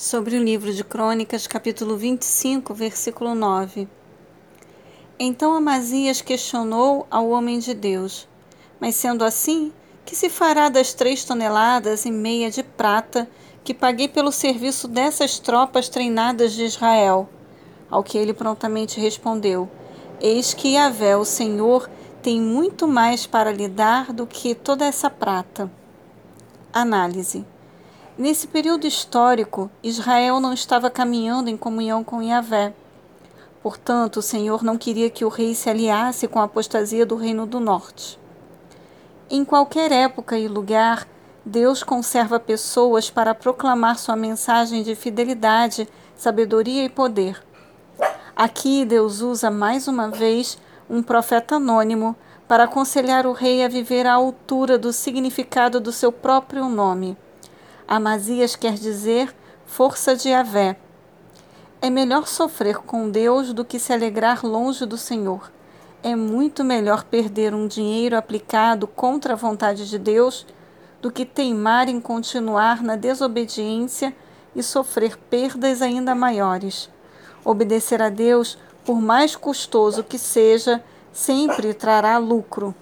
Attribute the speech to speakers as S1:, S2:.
S1: sobre o livro de Crônicas, capítulo 25, versículo 9. Então Amazias questionou ao homem de Deus: Mas sendo assim, que se fará das três toneladas e meia de prata que paguei pelo serviço dessas tropas treinadas de Israel? Ao que ele prontamente respondeu: Eis que Yahvé, o Senhor, tem muito mais para lhe dar do que toda essa prata. Análise. Nesse período histórico, Israel não estava caminhando em comunhão com Yahvé. Portanto, o Senhor não queria que o rei se aliasse com a apostasia do Reino do Norte. Em qualquer época e lugar, Deus conserva pessoas para proclamar sua mensagem de fidelidade, sabedoria e poder. Aqui, Deus usa mais uma vez um profeta anônimo para aconselhar o rei a viver à altura do significado do seu próprio nome. Amazias quer dizer força de Avé. É melhor sofrer com Deus do que se alegrar longe do Senhor. É muito melhor perder um dinheiro aplicado contra a vontade de Deus do que teimar em continuar na desobediência e sofrer perdas ainda maiores. Obedecer a Deus, por mais custoso que seja, sempre trará lucro.